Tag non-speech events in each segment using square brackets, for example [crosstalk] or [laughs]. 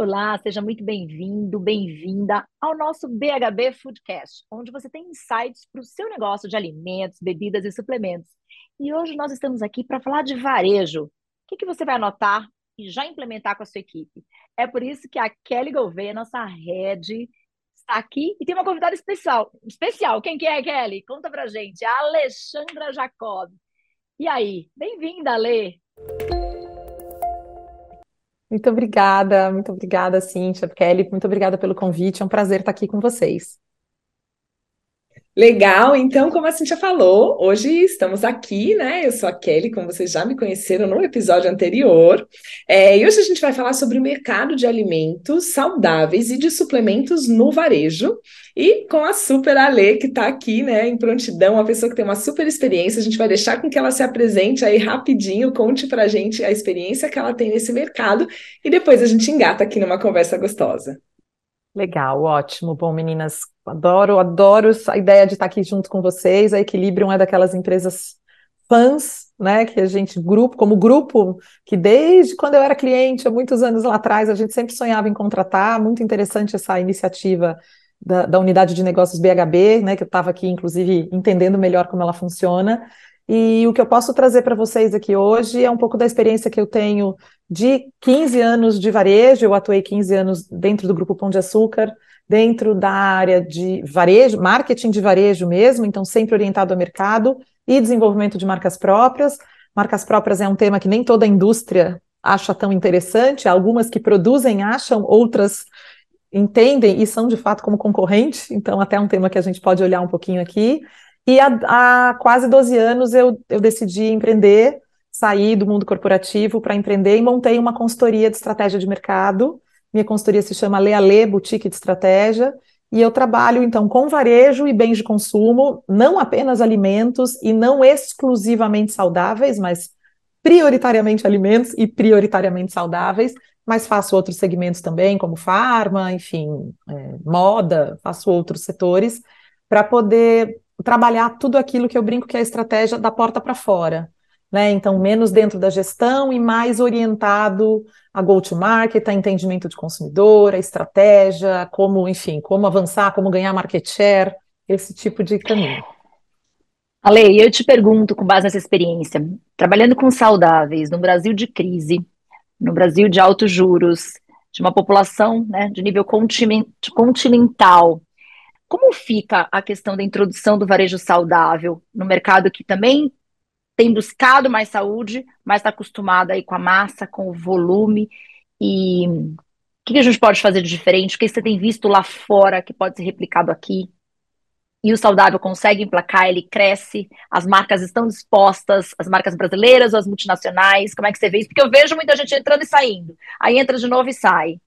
Olá, seja muito bem-vindo, bem-vinda ao nosso BHB Foodcast, onde você tem insights para o seu negócio de alimentos, bebidas e suplementos. E hoje nós estamos aqui para falar de varejo. O que, que você vai anotar e já implementar com a sua equipe? É por isso que a Kelly Gouveia, nossa head, está aqui e tem uma convidada especial. Especial, quem que é, Kelly? Conta pra gente. A Alexandra Jacob. E aí? Bem-vinda, Ale! Muito obrigada, muito obrigada, Cíntia, Kelly, muito obrigada pelo convite, é um prazer estar aqui com vocês. Legal, então, como a Cintia falou, hoje estamos aqui, né? Eu sou a Kelly, como vocês já me conheceram no episódio anterior, é, e hoje a gente vai falar sobre o mercado de alimentos saudáveis e de suplementos no varejo, e com a super Ale, que está aqui, né, em prontidão, uma pessoa que tem uma super experiência, a gente vai deixar com que ela se apresente aí rapidinho, conte para a gente a experiência que ela tem nesse mercado, e depois a gente engata aqui numa conversa gostosa. Legal, ótimo. Bom, meninas, adoro, adoro a ideia de estar aqui junto com vocês. A Equilibrium é daquelas empresas fãs, né, que a gente, grupo, como grupo, que desde quando eu era cliente, há muitos anos lá atrás, a gente sempre sonhava em contratar. Muito interessante essa iniciativa da, da unidade de negócios BHB, né, que eu estava aqui, inclusive, entendendo melhor como ela funciona. E o que eu posso trazer para vocês aqui hoje é um pouco da experiência que eu tenho de 15 anos de varejo. Eu atuei 15 anos dentro do Grupo Pão de Açúcar, dentro da área de varejo, marketing de varejo mesmo, então sempre orientado ao mercado e desenvolvimento de marcas próprias. Marcas próprias é um tema que nem toda a indústria acha tão interessante, algumas que produzem acham, outras entendem e são de fato como concorrente, então até um tema que a gente pode olhar um pouquinho aqui. E há, há quase 12 anos eu, eu decidi empreender, sair do mundo corporativo para empreender e montei uma consultoria de estratégia de mercado. Minha consultoria se chama Leale Boutique de Estratégia. E eu trabalho, então, com varejo e bens de consumo, não apenas alimentos e não exclusivamente saudáveis, mas prioritariamente alimentos e prioritariamente saudáveis, mas faço outros segmentos também, como farma, enfim, é, moda, faço outros setores, para poder trabalhar tudo aquilo que eu brinco que é a estratégia da porta para fora. Né? Então, menos dentro da gestão e mais orientado a go-to-market, a entendimento de consumidor, a estratégia, como, enfim, como avançar, como ganhar market share, esse tipo de caminho. Ale, eu te pergunto, com base nessa experiência, trabalhando com saudáveis, no Brasil de crise, no Brasil de altos juros, de uma população né, de nível continental, como fica a questão da introdução do varejo saudável no mercado que também tem buscado mais saúde, mas está acostumado aí com a massa, com o volume e o que a gente pode fazer de diferente? O que você tem visto lá fora que pode ser replicado aqui? E o saudável consegue emplacar, ele cresce, as marcas estão dispostas, as marcas brasileiras ou as multinacionais, como é que você vê isso? Porque eu vejo muita gente entrando e saindo, aí entra de novo e sai.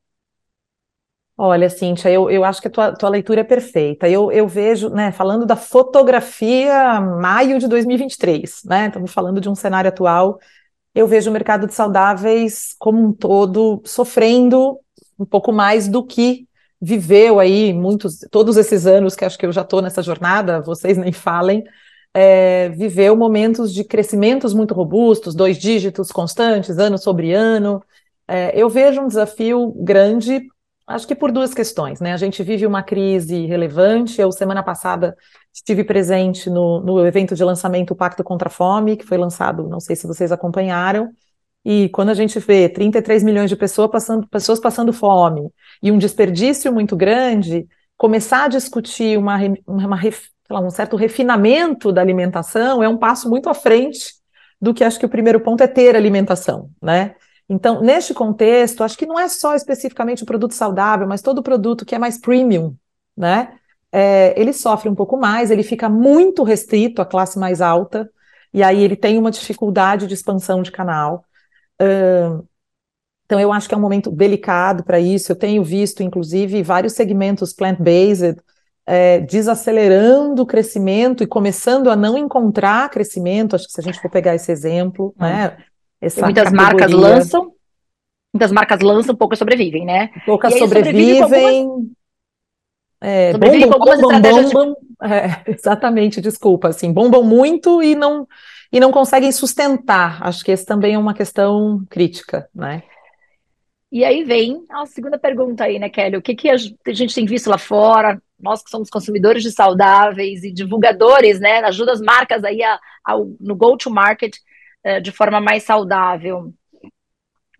Olha, Cíntia, eu, eu acho que a tua, tua leitura é perfeita. Eu, eu vejo, né, falando da fotografia maio de 2023, né? Estamos falando de um cenário atual. Eu vejo o mercado de saudáveis como um todo sofrendo um pouco mais do que viveu aí muitos, todos esses anos que acho que eu já estou nessa jornada, vocês nem falem, é, viveu momentos de crescimentos muito robustos, dois dígitos constantes, ano sobre ano. É, eu vejo um desafio grande Acho que por duas questões, né? A gente vive uma crise relevante. Eu, semana passada, estive presente no, no evento de lançamento Pacto contra a Fome, que foi lançado, não sei se vocês acompanharam. E quando a gente vê 33 milhões de pessoas passando, pessoas passando fome e um desperdício muito grande, começar a discutir uma, uma, lá, um certo refinamento da alimentação é um passo muito à frente do que acho que o primeiro ponto é ter alimentação, né? Então, neste contexto, acho que não é só especificamente o produto saudável, mas todo produto que é mais premium, né? É, ele sofre um pouco mais, ele fica muito restrito à classe mais alta, e aí ele tem uma dificuldade de expansão de canal. Uh, então, eu acho que é um momento delicado para isso. Eu tenho visto, inclusive, vários segmentos plant-based é, desacelerando o crescimento e começando a não encontrar crescimento. Acho que se a gente for pegar esse exemplo, hum. né? Essa muitas categoria. marcas lançam, muitas marcas lançam, poucas sobrevivem, né? Poucas sobrevivem. Algumas... É, bombam, bombam, bombam, é, [laughs] exatamente, desculpa, assim, bombam muito e não e não conseguem sustentar. Acho que esse também é uma questão crítica, né? E aí vem a segunda pergunta aí, né, Kelly? O que, que a gente tem visto lá fora? Nós que somos consumidores de saudáveis e divulgadores, né? Ajuda as marcas aí a, a, no go-to-market de forma mais saudável.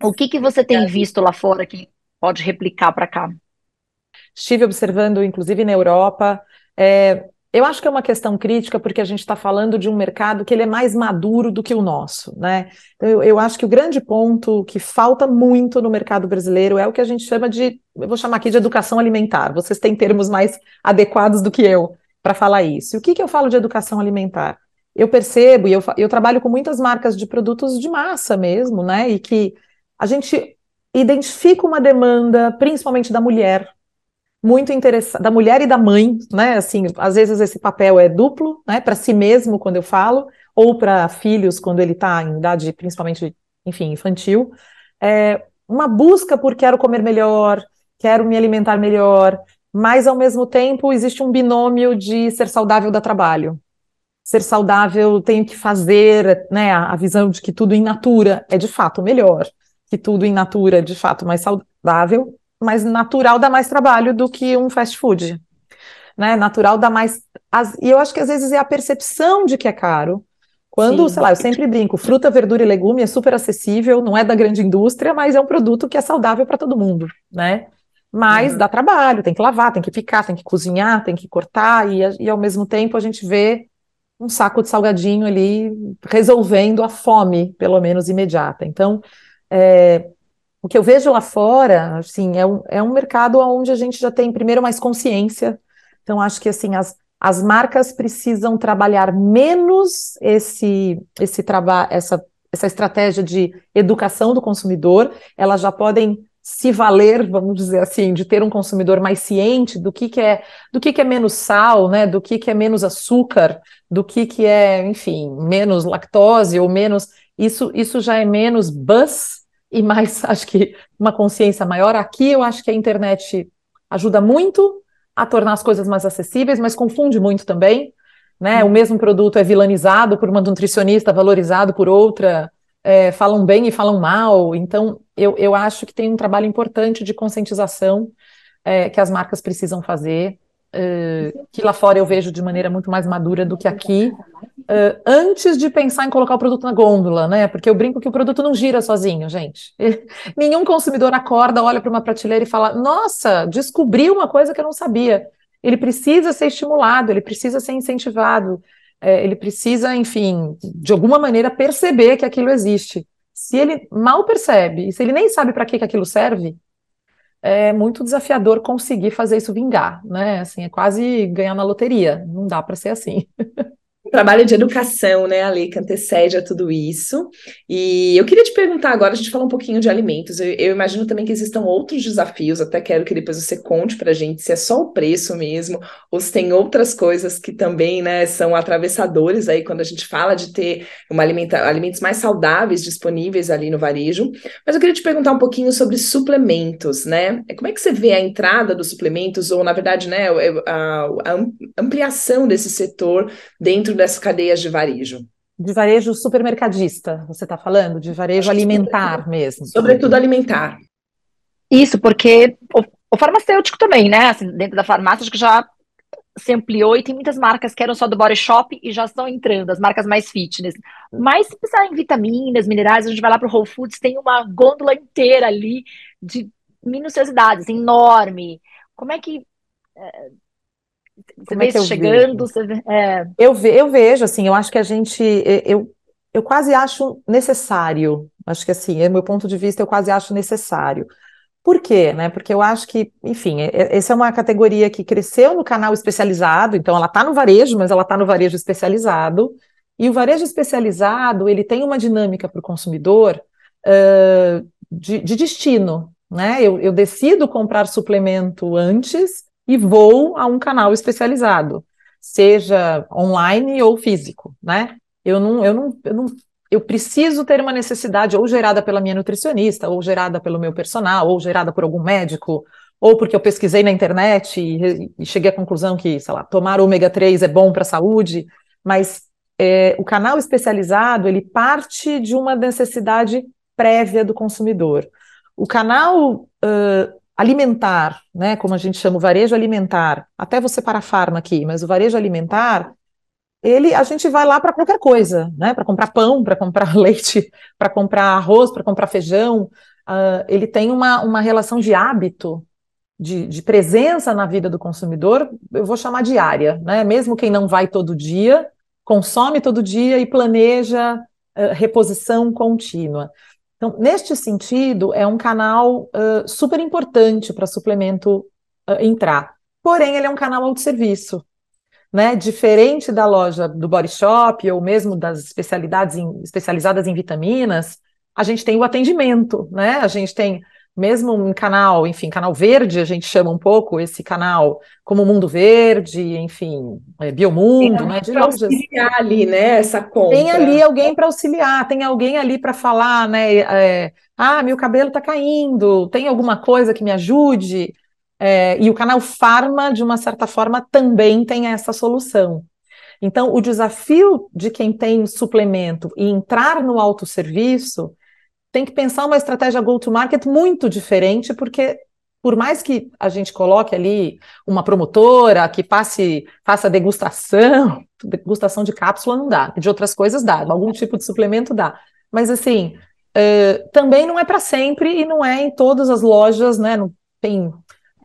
O que, que você tem visto lá fora que pode replicar para cá? Estive observando, inclusive na Europa, é, eu acho que é uma questão crítica porque a gente está falando de um mercado que ele é mais maduro do que o nosso, né? Então, eu, eu, acho que o grande ponto que falta muito no mercado brasileiro é o que a gente chama de, eu vou chamar aqui de educação alimentar. Vocês têm termos mais adequados do que eu para falar isso. E o que, que eu falo de educação alimentar? Eu percebo, e eu, eu trabalho com muitas marcas de produtos de massa mesmo, né? E que a gente identifica uma demanda, principalmente da mulher, muito interessante, da mulher e da mãe, né? Assim, às vezes esse papel é duplo, né? Para si mesmo, quando eu falo, ou para filhos, quando ele está em idade, principalmente, enfim, infantil. É uma busca por quero comer melhor, quero me alimentar melhor, mas ao mesmo tempo existe um binômio de ser saudável da trabalho. Ser saudável tenho que fazer, né? A visão de que tudo em natura é de fato melhor, que tudo em natura é de fato mais saudável, mais natural dá mais trabalho do que um fast food. Né? Natural dá mais. As, e eu acho que às vezes é a percepção de que é caro. Quando, Sim. sei lá, eu sempre brinco, fruta, verdura e legume é super acessível, não é da grande indústria, mas é um produto que é saudável para todo mundo, né? Mas uhum. dá trabalho, tem que lavar, tem que picar, tem que cozinhar, tem que cortar, e, e ao mesmo tempo a gente vê um saco de salgadinho ali resolvendo a fome, pelo menos imediata. Então, é, o que eu vejo lá fora, assim, é um, é um mercado onde a gente já tem, primeiro, mais consciência. Então, acho que, assim, as, as marcas precisam trabalhar menos esse, esse trabalho, essa, essa estratégia de educação do consumidor, elas já podem se valer, vamos dizer assim, de ter um consumidor mais ciente do que, que é do que, que é menos sal, né, do que, que é menos açúcar, do que, que é, enfim, menos lactose ou menos. Isso, isso já é menos buzz e mais, [laughs] acho que uma consciência maior. Aqui eu acho que a internet ajuda muito a tornar as coisas mais acessíveis, mas confunde muito também. Né? O mesmo produto é vilanizado por uma nutricionista, valorizado por outra, é, falam bem e falam mal. Então, eu, eu acho que tem um trabalho importante de conscientização é, que as marcas precisam fazer, é, que lá fora eu vejo de maneira muito mais madura do que aqui, uh, antes de pensar em colocar o produto na gôndola, né? Porque eu brinco que o produto não gira sozinho, gente. [laughs] Nenhum consumidor acorda, olha para uma prateleira e fala: Nossa, descobri uma coisa que eu não sabia. Ele precisa ser estimulado, ele precisa ser incentivado, é, ele precisa, enfim, de alguma maneira perceber que aquilo existe. Se ele mal percebe, e se ele nem sabe para que, que aquilo serve, é muito desafiador conseguir fazer isso vingar, né? Assim, é quase ganhar na loteria. Não dá para ser assim. [laughs] trabalho de educação, né, Ale, que antecede a tudo isso. E eu queria te perguntar agora, a gente falou um pouquinho de alimentos, eu, eu, imagino também que existam outros desafios, até quero que depois você conte pra gente se é só o preço mesmo, ou se tem outras coisas que também, né, são atravessadores aí quando a gente fala de ter uma alimenta alimentos mais saudáveis disponíveis ali no varejo. Mas eu queria te perguntar um pouquinho sobre suplementos, né? Como é que você vê a entrada dos suplementos, ou na verdade, né, a, a ampliação desse setor dentro dessas cadeias de varejo? De varejo supermercadista, você está falando? De varejo alimentar mesmo. Sobretudo alimentar. Isso, porque o, o, farmacêutico também, né? Assim, dentro da farmácia, acho que já se ampliou e tem muitas marcas que eram só do Body Shop e já estão entrando, as marcas mais fitness. Mas se precisar em vitaminas, minerais, a gente vai lá para o Whole Foods, tem uma gôndola inteira ali de minuciosidades, enorme. Como é que é, você vê é isso chegando? Vê, é... eu, ve, eu vejo, assim, eu acho que a gente. Eu, eu quase acho necessário. Acho que, assim, é meu ponto de vista, eu quase acho necessário. Por quê? Né? Porque eu acho que, enfim, essa é uma categoria que cresceu no canal especializado, então ela está no varejo, mas ela está no varejo especializado. E o varejo especializado, ele tem uma dinâmica para o consumidor uh, de, de, destino. Né? Eu, eu decido comprar suplemento antes e vou a um canal especializado, seja online ou físico, né? Eu não, eu não, eu não, eu preciso ter uma necessidade ou gerada pela minha nutricionista, ou gerada pelo meu personal, ou gerada por algum médico, ou porque eu pesquisei na internet e, e cheguei à conclusão que, sei lá, tomar ômega 3 é bom para a saúde, mas é, o canal especializado ele parte de uma necessidade prévia do consumidor. o canal uh, alimentar, né, como a gente chama o varejo alimentar, até você para a farma aqui, mas o varejo alimentar, ele a gente vai lá para qualquer coisa, né, para comprar pão, para comprar [laughs] leite, para comprar arroz, para comprar feijão, uh, ele tem uma, uma relação de hábito, de, de, presença na vida do consumidor, eu vou chamar diária, né, mesmo quem não vai todo dia, consome todo dia e planeja uh, reposição contínua. Então, neste sentido, é um canal uh, super importante para suplemento uh, entrar. Porém, ele é um canal autosserviço, né? Diferente da loja do Body Shop ou mesmo das especialidades em, especializadas em vitaminas, a gente tem o atendimento, né? A gente tem mesmo um canal, enfim, canal verde, a gente chama um pouco esse canal como Mundo Verde, enfim, é, Biomundo, né? De lojas. auxiliar ali, né? Essa compra. Tem ali alguém para auxiliar, tem alguém ali para falar, né? É, ah, meu cabelo está caindo, tem alguma coisa que me ajude? É, e o canal Farma, de uma certa forma, também tem essa solução. Então, o desafio de quem tem suplemento e entrar no autosserviço tem que pensar uma estratégia go-to-market muito diferente, porque por mais que a gente coloque ali uma promotora que passe, faça degustação, [laughs] degustação de cápsula não dá, de outras coisas dá, algum tipo de suplemento dá. Mas assim, uh, também não é para sempre e não é em todas as lojas, né? Não tem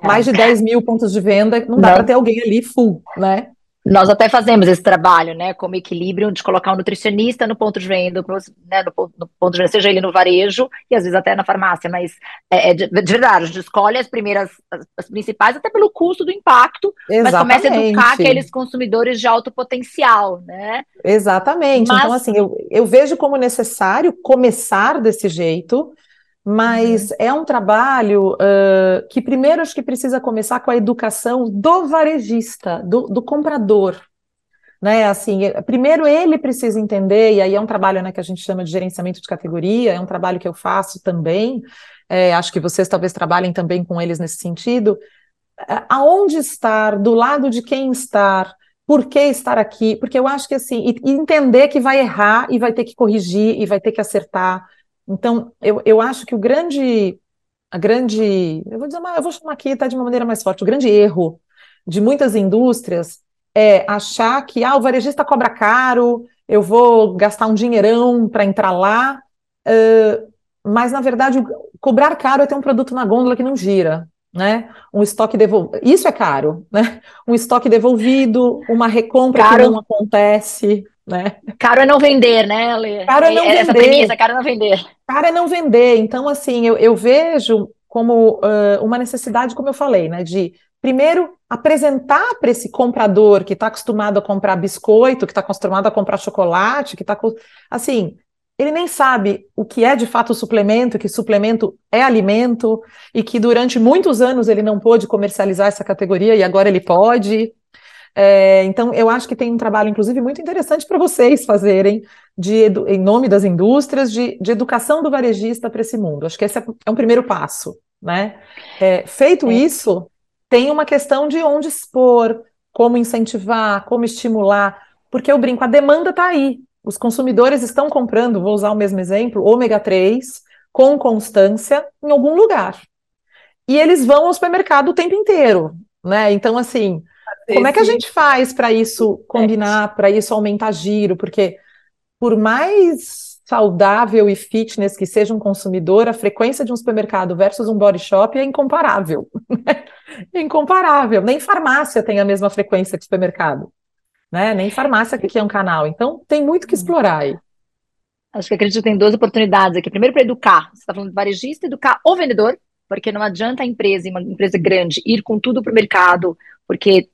mais de 10 mil pontos de venda, não dá para ter alguém ali full, né? Nós até fazemos esse trabalho, né, como equilíbrio de colocar um nutricionista no ponto de venda, né, no, no, ponto de venda, seja ele no varejo e às vezes até na farmácia, mas é, é de, de, verdade, a gente escolhe as primeiras, as, as, principais, até pelo custo do impacto, Exatamente. mas começa a educar aqueles consumidores de alto potencial, né? Exatamente. Mas... Então, assim, eu, eu vejo como necessário começar desse jeito, mas uhum. é um trabalho uh, que primeiro acho que precisa começar com a educação do varejista, do, do comprador. Né, assim, é, primeiro ele precisa entender, e aí é um trabalho né, que a gente chama de gerenciamento de categoria, é um trabalho que eu faço também, é, acho que vocês talvez trabalhem também com eles nesse sentido, aonde estar, do lado de quem estar, por que estar aqui, porque eu acho que assim, e, e entender que vai errar e vai ter que corrigir e vai ter que acertar, então, eu, eu acho que o grande, a grande, eu vou dizer, eu vou chamar aqui tá, de uma maneira mais forte, o grande erro de muitas indústrias é achar que ah, o varejista cobra caro, eu vou gastar um dinheirão para entrar lá, uh, mas na verdade cobrar caro é ter um produto na gôndola que não gira, né? Um estoque devolvido, isso é caro, né? Um estoque devolvido, uma recompra caro. que não acontece, né? Caro é não vender, né, Ale? Caro é não é, vender. Essa premissa, caro é não vender. Caro é não vender. Então, assim, eu, eu vejo como uh, uma necessidade, como eu falei, né, de primeiro apresentar para esse comprador que está acostumado a comprar biscoito, que está acostumado a comprar chocolate, que está assim, ele nem sabe o que é de fato suplemento, que suplemento é alimento e que durante muitos anos ele não pôde comercializar essa categoria e agora ele pode. É, então, eu acho que tem um trabalho, inclusive, muito interessante para vocês fazerem, de, em nome das indústrias, de, de educação do varejista para esse mundo. Acho que esse é, é um primeiro passo. Né? É, feito é. isso, tem uma questão de onde expor, como incentivar, como estimular, porque eu brinco, a demanda está aí. Os consumidores estão comprando, vou usar o mesmo exemplo, ômega 3, com constância, em algum lugar. E eles vão ao supermercado o tempo inteiro. Né? Então, assim, como é que a gente faz para isso combinar, para isso aumentar giro? Porque por mais saudável e fitness que seja um consumidor, a frequência de um supermercado versus um body shop é incomparável. [laughs] é incomparável. Nem farmácia tem a mesma frequência que supermercado. Né? Nem farmácia que é um canal. Então tem muito que explorar aí. Acho que acredito que tem duas oportunidades aqui. Primeiro, para educar. Você está falando de varejista, educar o vendedor, porque não adianta a empresa, uma empresa grande, ir com tudo para o mercado, porque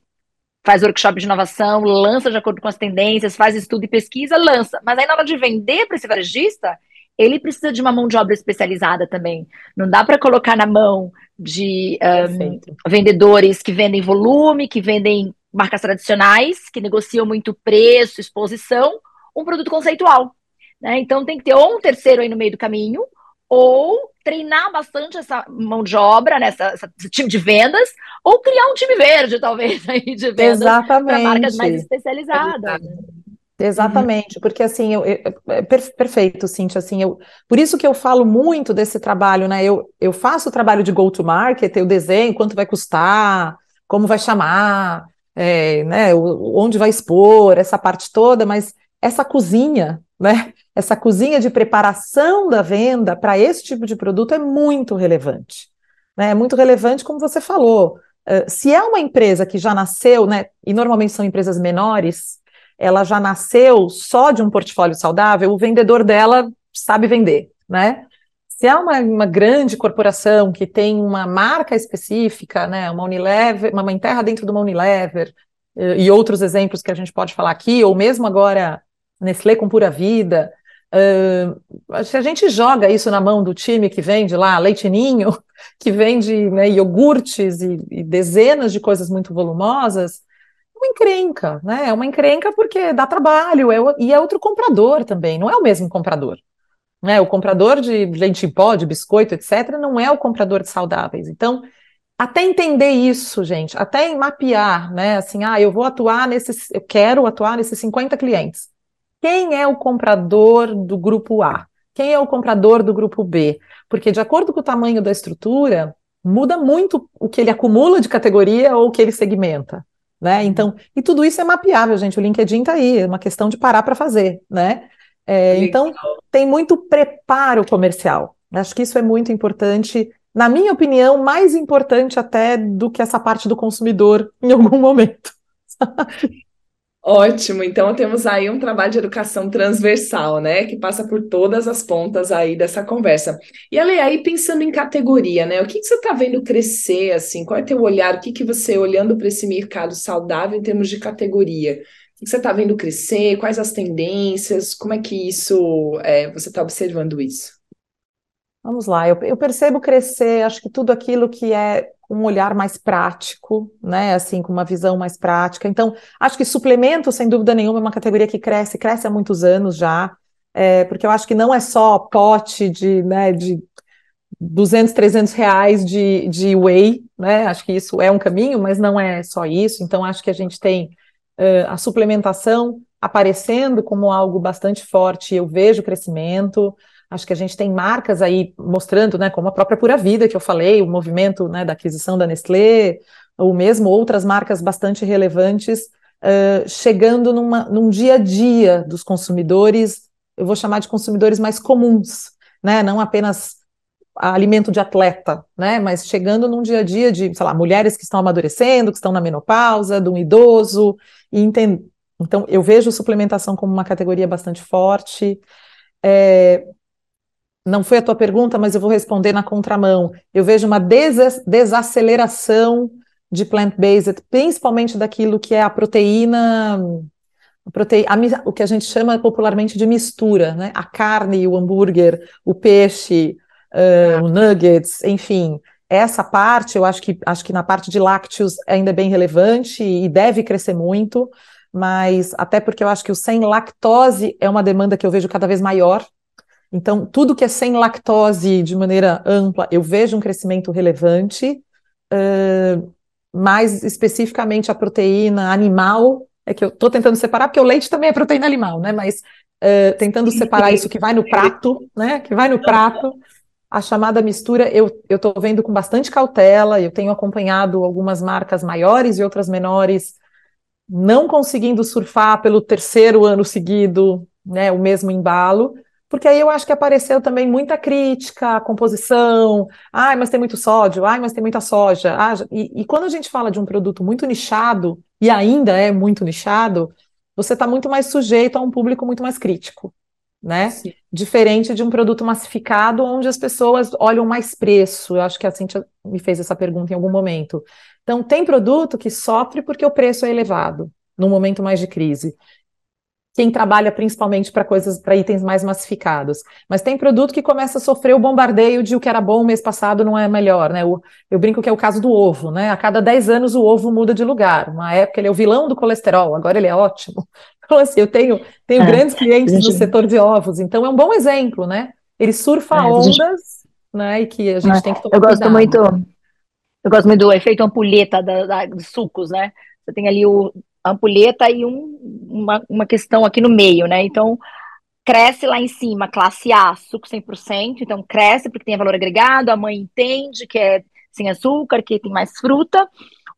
faz workshop de inovação, lança de acordo com as tendências, faz estudo e pesquisa, lança. Mas aí na hora de vender para esse varejista, ele precisa de uma mão de obra especializada também. Não dá para colocar na mão de um, vendedores que vendem volume, que vendem marcas tradicionais, que negociam muito preço, exposição, um produto conceitual. Né? Então tem que ter ou um terceiro aí no meio do caminho, ou treinar bastante essa mão de obra, né, essa, esse time de vendas, ou criar um time verde, talvez, [laughs] aí, de vendas para marcas mais especializadas. Exatamente, uhum. porque assim, eu, eu, é perfeito, Cintia, assim, eu, por isso que eu falo muito desse trabalho, né, eu, eu faço o trabalho de go-to-market, eu desenho quanto vai custar, como vai chamar, é, né, onde vai expor, essa parte toda, mas essa cozinha, né, essa cozinha de preparação da venda para esse tipo de produto é muito relevante, né, é muito relevante, como você falou, uh, se é uma empresa que já nasceu, né, e normalmente são empresas menores, ela já nasceu só de um portfólio saudável, o vendedor dela sabe vender, né? Se é uma, uma grande corporação que tem uma marca específica, né, uma Unilever, uma mãe terra dentro de uma Unilever, eh, e outros exemplos que a gente pode falar aqui, ou mesmo agora Nestlé com Pura Vida, uh, se a gente joga isso na mão do time que vende lá leitinho, [laughs] que vende né, iogurtes e, e dezenas de coisas muito volumosas, uma encrenca, né? É uma encrenca porque dá trabalho, é, e é outro comprador também, não é o mesmo comprador. Né? O comprador de leite em pó, de biscoito, etc., não é o comprador de saudáveis. Então, até entender isso, gente, até mapear, né? Assim, ah, eu vou atuar nesses, eu quero atuar nesses 50 clientes. Quem é o comprador do grupo A? Quem é o comprador do grupo B? Porque, de acordo com o tamanho da estrutura, muda muito o que ele acumula de categoria ou o que ele segmenta né? Uhum. Então, e tudo isso é mapeável, gente. O LinkedIn está aí, é uma questão de parar para fazer, né? É, então, tem muito preparo comercial. Acho que isso é muito importante, na minha opinião, mais importante até do que essa parte do consumidor em algum momento. [laughs] Ótimo, então temos aí um trabalho de educação transversal, né, que passa por todas as pontas aí dessa conversa. E Ale, aí pensando em categoria, né, o que, que você está vendo crescer, assim, qual é teu olhar, o que, que você, olhando para esse mercado saudável em termos de categoria, o que, que você está vendo crescer, quais as tendências, como é que isso, é, você está observando isso? Vamos lá, eu, eu percebo crescer, acho que tudo aquilo que é um olhar mais prático, né? Assim, com uma visão mais prática. Então, acho que suplemento, sem dúvida nenhuma, é uma categoria que cresce, cresce há muitos anos já, é, porque eu acho que não é só pote de, né, de 200, 300 reais de, de whey, né? Acho que isso é um caminho, mas não é só isso. Então, acho que a gente tem uh, a suplementação aparecendo como algo bastante forte, eu vejo crescimento. Acho que a gente tem marcas aí mostrando, né, como a própria Pura Vida, que eu falei, o movimento né, da aquisição da Nestlé, ou mesmo outras marcas bastante relevantes, uh, chegando numa, num dia a dia dos consumidores, eu vou chamar de consumidores mais comuns, né, não apenas alimento de atleta, né, mas chegando num dia a dia de, sei lá, mulheres que estão amadurecendo, que estão na menopausa, de um idoso, e entend... então eu vejo suplementação como uma categoria bastante forte, é, não foi a tua pergunta, mas eu vou responder na contramão. Eu vejo uma desaceleração de plant-based, principalmente daquilo que é a proteína, a a, o que a gente chama popularmente de mistura, né? A carne, o hambúrguer, o peixe, uh, o nuggets, enfim. Essa parte, eu acho que acho que na parte de lácteos ainda é bem relevante e deve crescer muito, mas até porque eu acho que o sem lactose é uma demanda que eu vejo cada vez maior então, tudo que é sem lactose de maneira ampla, eu vejo um crescimento relevante, uh, mais especificamente a proteína animal, é que eu estou tentando separar, porque o leite também é proteína animal, né? Mas uh, tentando separar isso que vai no prato, né? Que vai no prato, a chamada mistura, eu estou vendo com bastante cautela, eu tenho acompanhado algumas marcas maiores e outras menores, não conseguindo surfar pelo terceiro ano seguido, né? O mesmo embalo porque aí eu acho que apareceu também muita crítica à composição, ai, mas tem muito sódio, ai, mas tem muita soja. Ah, e, e quando a gente fala de um produto muito nichado, e ainda é muito nichado, você está muito mais sujeito a um público muito mais crítico, né? Sim. Diferente de um produto massificado, onde as pessoas olham mais preço. Eu acho que a Cintia me fez essa pergunta em algum momento. Então, tem produto que sofre porque o preço é elevado, num momento mais de crise quem trabalha principalmente para coisas, para itens mais massificados. Mas tem produto que começa a sofrer o bombardeio de o que era bom mês passado não é melhor, né? O, eu brinco que é o caso do ovo, né? A cada 10 anos o ovo muda de lugar. Uma época ele é o vilão do colesterol, agora ele é ótimo. [laughs] Então, assim, eu tenho, tenho é, grandes clientes gente... no setor de ovos, então é um bom exemplo, né? Ele surfa é, ondas, gente... né? E que a gente é, tem que tomar Eu gosto cuidado. muito, eu gosto muito do efeito ampulheta da, da, dos sucos, né? Você tem ali o ampulheta e um, uma, uma questão aqui no meio, né? Então, cresce lá em cima, classe A, suco 100%, então cresce porque tem valor agregado, a mãe entende que é sem açúcar, que tem mais fruta.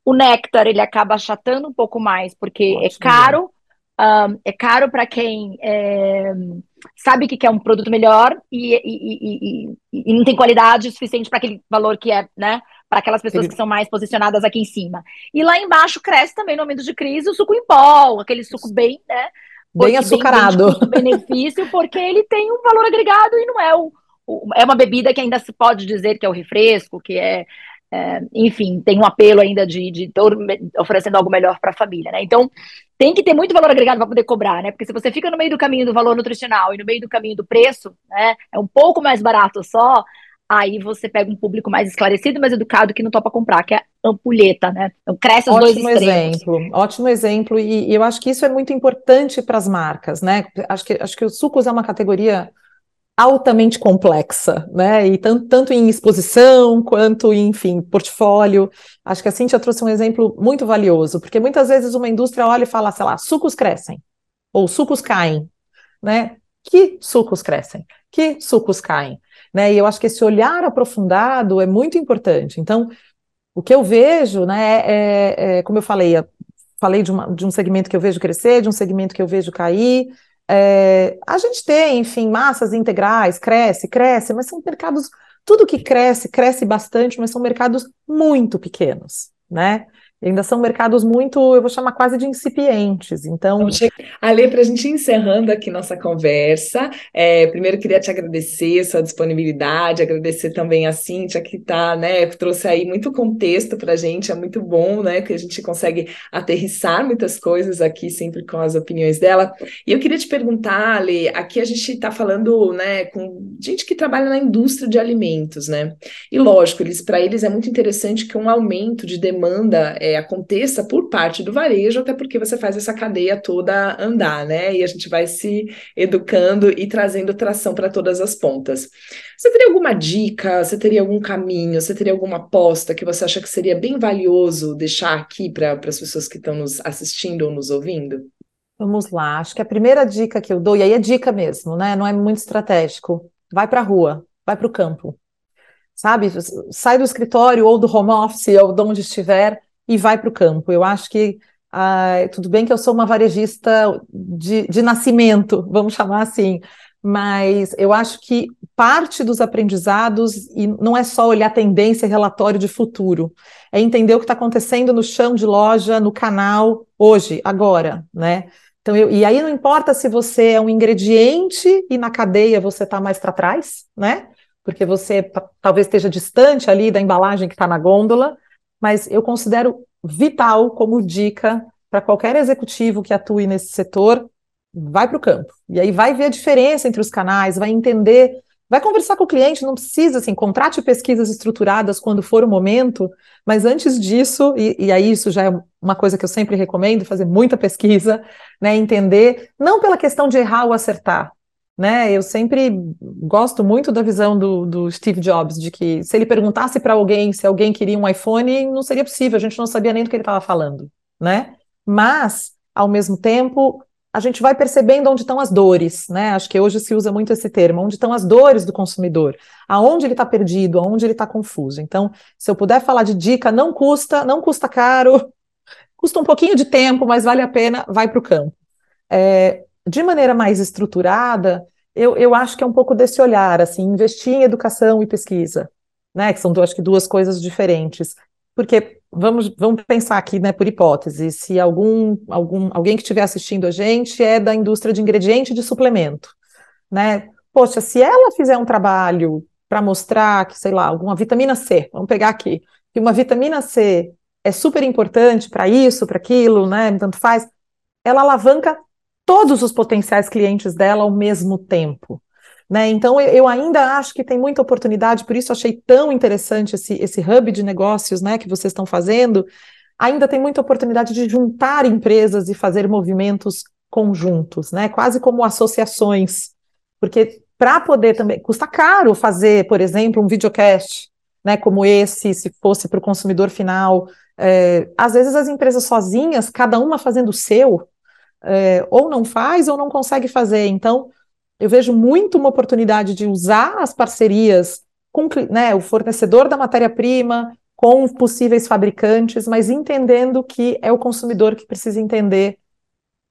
O néctar, ele acaba achatando um pouco mais, porque é Ótimo. é caro, um, é caro para quem é, sabe que quer um produto melhor e, e, e, e não tem qualidade suficiente para aquele valor que é, né? Para aquelas pessoas que são mais posicionadas aqui em cima. E lá embaixo cresce também no momento de crise o suco em pó, aquele suco bem, né? Bem açucarado. Bem, benefício, porque ele tem um valor agregado e não é o, o, é uma bebida que ainda se pode dizer que é o refresco, que é, é enfim, tem um apelo ainda de, de oferecendo algo melhor para a família, né? Então, tem que ter muito valor agregado para poder cobrar, né? Porque se você fica no meio do caminho do valor nutricional e no meio do caminho do preço, né? É um pouco mais barato só, aí você pega um público mais esclarecido, mais educado, que não topa comprar, que é ampulheta, né? Então cresce os ótimo dois extremos. Exemplo, ótimo exemplo, e, e eu acho que isso é muito importante para as marcas, né? Acho que, acho que o sucos é uma categoria altamente complexa, né? E tanto, tanto em exposição quanto em, enfim, portfólio. Acho que a Cintia trouxe um exemplo muito valioso, porque muitas vezes uma indústria olha e fala, sei lá, sucos crescem, ou sucos caem, né? Que sucos crescem? Que sucos caem? Né? E eu acho que esse olhar aprofundado é muito importante. Então, o que eu vejo, né, é, é, é como eu falei, falei de, uma, de um segmento que eu vejo crescer, de um segmento que eu vejo cair, é, a gente tem, enfim, massas integrais, cresce, cresce, mas são mercados, tudo que cresce, cresce bastante, mas são mercados muito pequenos, né? Ainda são mercados muito, eu vou chamar quase de incipientes. Então, Ale, para a gente encerrando aqui nossa conversa, é, primeiro queria te agradecer sua disponibilidade, agradecer também a Cíntia que tá, né, trouxe aí muito contexto para a gente, é muito bom, né, que a gente consegue aterrissar muitas coisas aqui sempre com as opiniões dela. E eu queria te perguntar, Ale, aqui a gente está falando, né, com gente que trabalha na indústria de alimentos, né? E lógico, eles para eles é muito interessante que um aumento de demanda é, aconteça por parte do varejo, até porque você faz essa cadeia toda andar, né? E a gente vai se educando e trazendo tração para todas as pontas. Você teria alguma dica? Você teria algum caminho? Você teria alguma aposta que você acha que seria bem valioso deixar aqui para as pessoas que estão nos assistindo ou nos ouvindo? Vamos lá, acho que a primeira dica que eu dou, e aí é dica mesmo, né? Não é muito estratégico. Vai para a rua, vai para o campo sabe? Sai do escritório ou do home office ou de onde estiver e vai para o campo. Eu acho que ah, tudo bem que eu sou uma varejista de, de nascimento, vamos chamar assim, mas eu acho que parte dos aprendizados e não é só olhar tendência e relatório de futuro, é entender o que está acontecendo no chão de loja, no canal, hoje, agora, né? Então, eu, e aí não importa se você é um ingrediente e na cadeia você está mais para trás, né? Porque você talvez esteja distante ali da embalagem que está na gôndola, mas eu considero vital como dica para qualquer executivo que atue nesse setor, vai para o campo. E aí vai ver a diferença entre os canais, vai entender, vai conversar com o cliente, não precisa, assim, contrate pesquisas estruturadas quando for o momento, mas antes disso, e, e aí isso já é uma coisa que eu sempre recomendo, fazer muita pesquisa, né, entender, não pela questão de errar ou acertar, né? Eu sempre gosto muito da visão do, do Steve Jobs, de que se ele perguntasse para alguém se alguém queria um iPhone, não seria possível, a gente não sabia nem do que ele estava falando, né? Mas, ao mesmo tempo, a gente vai percebendo onde estão as dores, né? Acho que hoje se usa muito esse termo, onde estão as dores do consumidor, aonde ele está perdido, aonde ele está confuso. Então, se eu puder falar de dica, não custa, não custa caro, [laughs] custa um pouquinho de tempo, mas vale a pena, vai para o campo. É, de maneira mais estruturada, eu, eu acho que é um pouco desse olhar, assim, investir em educação e pesquisa, né? Que são, acho que, duas coisas diferentes. Porque vamos, vamos pensar aqui, né, por hipótese, se algum, algum alguém que estiver assistindo a gente é da indústria de ingrediente de suplemento, né? Poxa, se ela fizer um trabalho para mostrar que, sei lá, alguma vitamina C, vamos pegar aqui, que uma vitamina C é super importante para isso, para aquilo, né? Tanto faz, ela alavanca todos os potenciais clientes dela ao mesmo tempo. Né? Então, eu, ainda acho que tem muita oportunidade, por isso achei tão interessante esse, esse hub de negócios né, que vocês estão fazendo. Ainda tem muita oportunidade de juntar empresas e fazer movimentos conjuntos, né? quase como associações, porque para poder também. Custa caro fazer, por exemplo, um videocast né, como esse, se fosse para o consumidor final. É, às vezes as empresas sozinhas, cada uma fazendo o seu, é, ou não faz ou não consegue fazer. Então, eu vejo muito uma oportunidade de usar as parcerias com né, o fornecedor da matéria-prima, com possíveis fabricantes, mas entendendo que é o consumidor que precisa entender,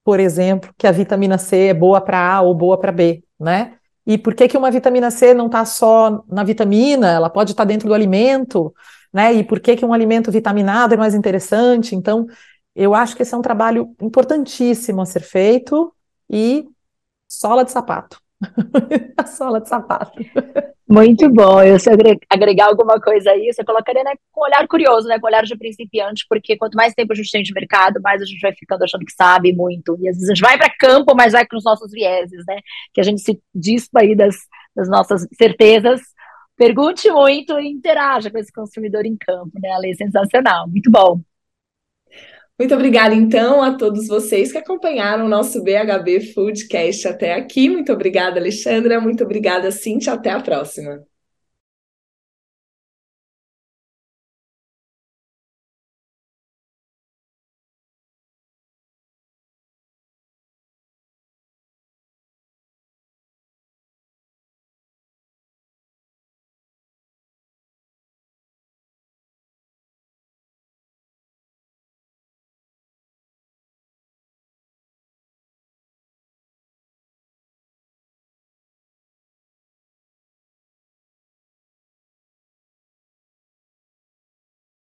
por exemplo, que a vitamina C é boa para A ou boa para B, né? E por que, que uma vitamina C não está só na vitamina, ela pode estar tá dentro do alimento, né? E por que, que um alimento vitaminado é mais interessante? Então, eu acho que esse é um trabalho importantíssimo a ser feito e sola de sapato. a [laughs] sola de sapato. Muito bom. Eu se agregar alguma coisa aí, você colocaria né, com um olhar curioso, né, com um olhar de principiante, porque quanto mais tempo a gente tem de mercado, mais a gente vai ficando achando que sabe muito. E às vezes a gente vai para campo, mas vai com os nossos vieses, né? Que a gente se dispa aí das, das nossas certezas. Pergunte muito e interaja com esse consumidor em campo, né? A lei é sensacional. Muito bom. Muito obrigada, então, a todos vocês que acompanharam o nosso BHB Foodcast até aqui. Muito obrigada, Alexandra. Muito obrigada, Cintia. Até a próxima.